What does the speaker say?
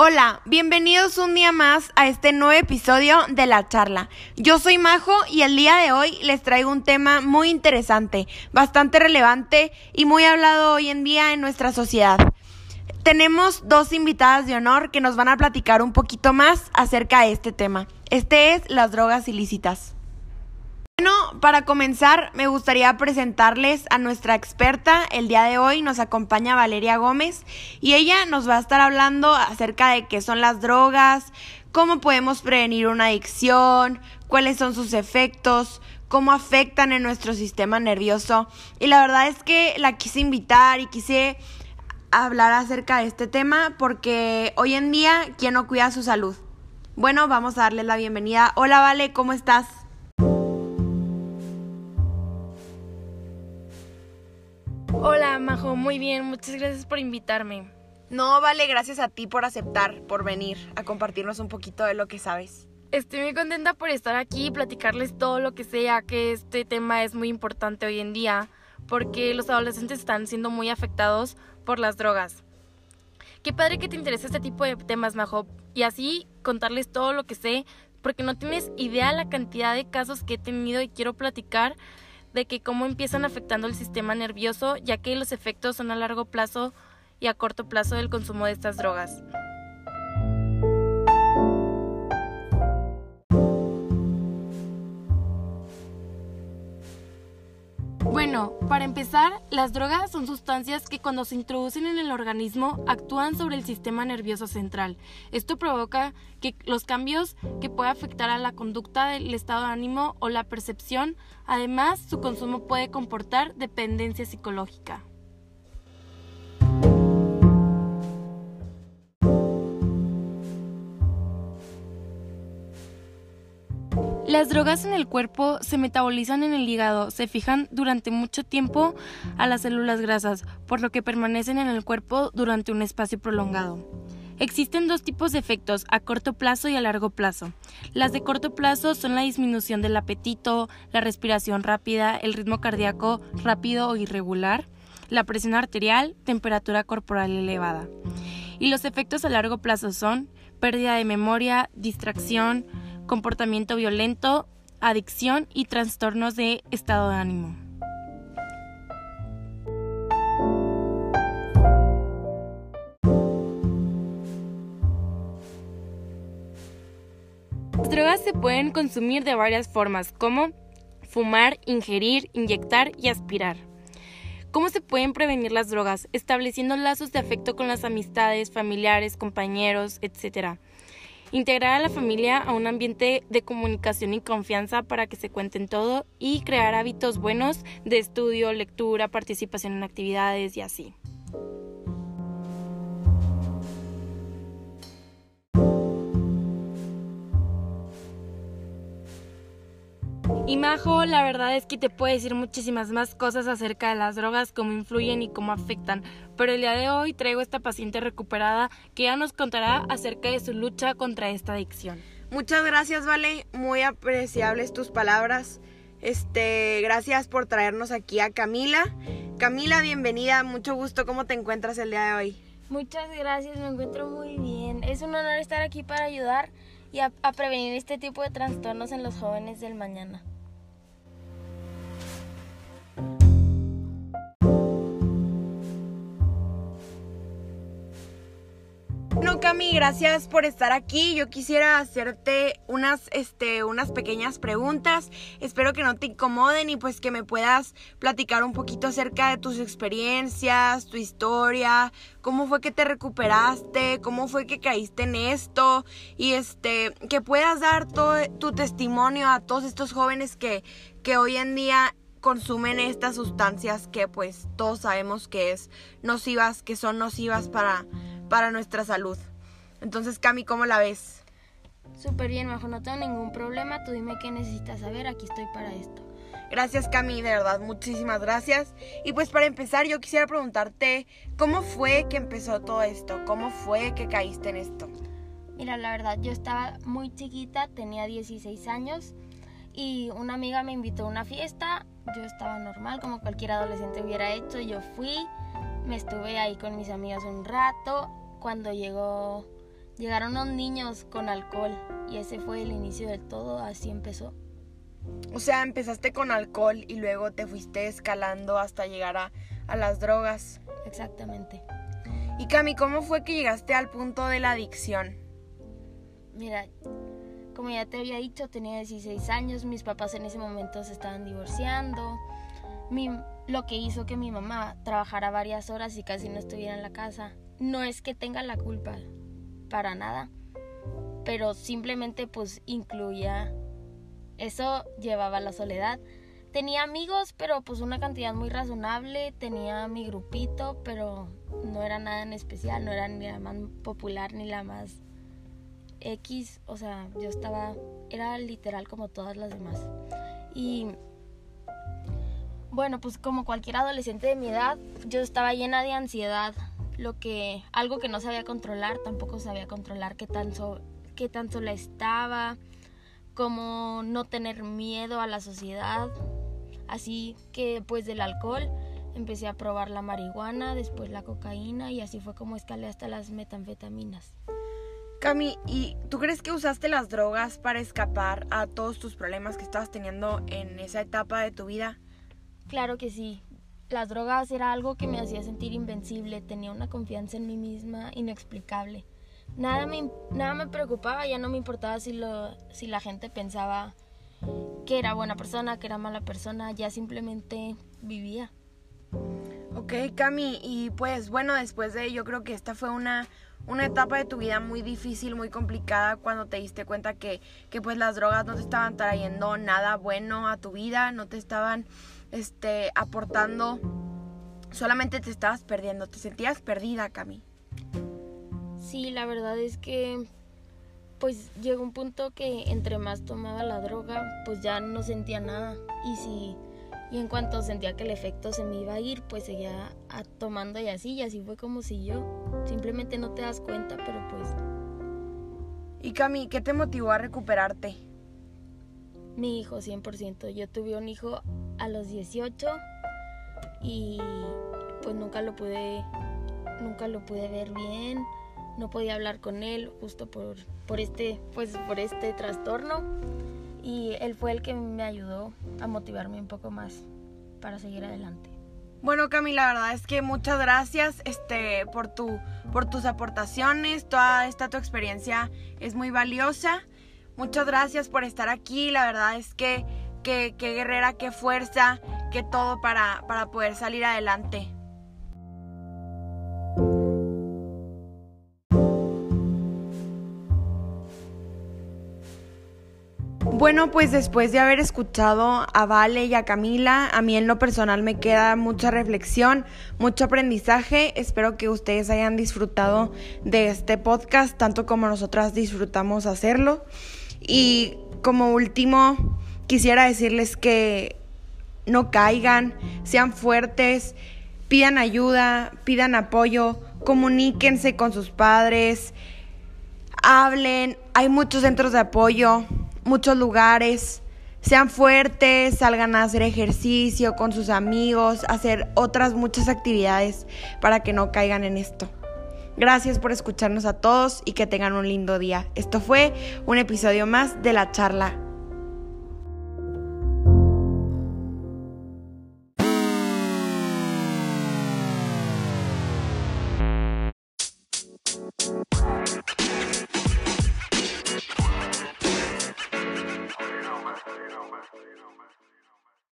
Hola, bienvenidos un día más a este nuevo episodio de la charla. Yo soy Majo y el día de hoy les traigo un tema muy interesante, bastante relevante y muy hablado hoy en día en nuestra sociedad. Tenemos dos invitadas de honor que nos van a platicar un poquito más acerca de este tema. Este es las drogas ilícitas. Bueno, para comenzar, me gustaría presentarles a nuestra experta. El día de hoy nos acompaña Valeria Gómez y ella nos va a estar hablando acerca de qué son las drogas, cómo podemos prevenir una adicción, cuáles son sus efectos, cómo afectan en nuestro sistema nervioso. Y la verdad es que la quise invitar y quise hablar acerca de este tema porque hoy en día, ¿quién no cuida su salud? Bueno, vamos a darle la bienvenida. Hola, Vale, ¿cómo estás? Majo, muy bien, muchas gracias por invitarme. No, vale, gracias a ti por aceptar, por venir a compartirnos un poquito de lo que sabes. Estoy muy contenta por estar aquí y platicarles todo lo que sea, que este tema es muy importante hoy en día, porque los adolescentes están siendo muy afectados por las drogas. Qué padre que te interese este tipo de temas, Majo, y así contarles todo lo que sé, porque no tienes idea la cantidad de casos que he tenido y quiero platicar de que cómo empiezan afectando el sistema nervioso, ya que los efectos son a largo plazo y a corto plazo del consumo de estas drogas. Bueno, para empezar, las drogas son sustancias que cuando se introducen en el organismo actúan sobre el sistema nervioso central. Esto provoca que los cambios que puede afectar a la conducta del estado de ánimo o la percepción, además su consumo puede comportar dependencia psicológica. Las drogas en el cuerpo se metabolizan en el hígado, se fijan durante mucho tiempo a las células grasas, por lo que permanecen en el cuerpo durante un espacio prolongado. Existen dos tipos de efectos, a corto plazo y a largo plazo. Las de corto plazo son la disminución del apetito, la respiración rápida, el ritmo cardíaco rápido o irregular, la presión arterial, temperatura corporal elevada. Y los efectos a largo plazo son pérdida de memoria, distracción, comportamiento violento, adicción y trastornos de estado de ánimo. Las drogas se pueden consumir de varias formas, como fumar, ingerir, inyectar y aspirar. ¿Cómo se pueden prevenir las drogas? Estableciendo lazos de afecto con las amistades, familiares, compañeros, etc. Integrar a la familia a un ambiente de comunicación y confianza para que se cuenten todo y crear hábitos buenos de estudio, lectura, participación en actividades y así. Y Majo, la verdad es que te puedo decir muchísimas más cosas acerca de las drogas, cómo influyen y cómo afectan, pero el día de hoy traigo a esta paciente recuperada que ya nos contará acerca de su lucha contra esta adicción. Muchas gracias, Vale, muy apreciables tus palabras. Este, gracias por traernos aquí a Camila. Camila, bienvenida, mucho gusto, ¿cómo te encuentras el día de hoy? Muchas gracias, me encuentro muy bien. Es un honor estar aquí para ayudar y a, prevenir este tipo de trastornos en los jóvenes del mañana. Cami, gracias por estar aquí. Yo quisiera hacerte unas, este, unas pequeñas preguntas. Espero que no te incomoden y pues que me puedas platicar un poquito acerca de tus experiencias, tu historia, cómo fue que te recuperaste, cómo fue que caíste en esto y este, que puedas dar todo tu testimonio a todos estos jóvenes que, que hoy en día consumen estas sustancias que pues todos sabemos que es nocivas, que son nocivas para para nuestra salud. Entonces, Cami, ¿cómo la ves? Súper bien, Majo, no tengo ningún problema. Tú dime qué necesitas saber, aquí estoy para esto. Gracias, Cami, de verdad, muchísimas gracias. Y pues para empezar, yo quisiera preguntarte, ¿cómo fue que empezó todo esto? ¿Cómo fue que caíste en esto? Mira, la verdad, yo estaba muy chiquita, tenía 16 años y una amiga me invitó a una fiesta. Yo estaba normal, como cualquier adolescente hubiera hecho. Yo fui, me estuve ahí con mis amigas un rato. Cuando llegó, llegaron unos niños con alcohol y ese fue el inicio del todo, así empezó. O sea, empezaste con alcohol y luego te fuiste escalando hasta llegar a, a las drogas. Exactamente. Y Cami, ¿cómo fue que llegaste al punto de la adicción? Mira, como ya te había dicho, tenía 16 años, mis papás en ese momento se estaban divorciando. Mi, lo que hizo que mi mamá trabajara varias horas y casi no estuviera en la casa. No es que tenga la culpa, para nada, pero simplemente pues incluía, eso llevaba la soledad. Tenía amigos, pero pues una cantidad muy razonable, tenía mi grupito, pero no era nada en especial, no era ni la más popular ni la más X, o sea, yo estaba, era literal como todas las demás. Y bueno, pues como cualquier adolescente de mi edad, yo estaba llena de ansiedad, lo que algo que no sabía controlar, tampoco sabía controlar qué tan qué tan sola estaba, como no tener miedo a la sociedad. Así que pues del alcohol empecé a probar la marihuana, después la cocaína y así fue como escalé hasta las metanfetaminas. Cami, ¿y tú crees que usaste las drogas para escapar a todos tus problemas que estabas teniendo en esa etapa de tu vida? Claro que sí. Las drogas era algo que me hacía sentir invencible, tenía una confianza en mí misma inexplicable. Nada me, nada me preocupaba, ya no me importaba si, lo, si la gente pensaba que era buena persona, que era mala persona, ya simplemente vivía. Ok, Cami, y pues bueno, después de yo creo que esta fue una una etapa de tu vida muy difícil, muy complicada cuando te diste cuenta que, que pues las drogas no te estaban trayendo nada bueno a tu vida, no te estaban este, aportando, solamente te estabas perdiendo, te sentías perdida, Cami. Sí, la verdad es que pues llegó un punto que entre más tomaba la droga, pues ya no sentía nada. Y si y en cuanto sentía que el efecto se me iba a ir, pues seguía tomando y así, y así fue como si yo. Simplemente no te das cuenta, pero pues... ¿Y Cami, qué te motivó a recuperarte? Mi hijo, 100%. Yo tuve un hijo a los 18 y pues nunca lo pude, nunca lo pude ver bien, no podía hablar con él justo por, por este, pues por este trastorno y él fue el que me ayudó a motivarme un poco más para seguir adelante. Bueno, Camila, la verdad es que muchas gracias este, por, tu, por tus aportaciones. Toda esta tu experiencia es muy valiosa. Muchas gracias por estar aquí. La verdad es que qué guerrera, qué fuerza, qué todo para, para poder salir adelante. Bueno, pues después de haber escuchado a Vale y a Camila, a mí en lo personal me queda mucha reflexión, mucho aprendizaje. Espero que ustedes hayan disfrutado de este podcast tanto como nosotras disfrutamos hacerlo. Y como último, quisiera decirles que no caigan, sean fuertes, pidan ayuda, pidan apoyo, comuníquense con sus padres, hablen, hay muchos centros de apoyo muchos lugares. Sean fuertes, salgan a hacer ejercicio con sus amigos, hacer otras muchas actividades para que no caigan en esto. Gracias por escucharnos a todos y que tengan un lindo día. Esto fue un episodio más de la charla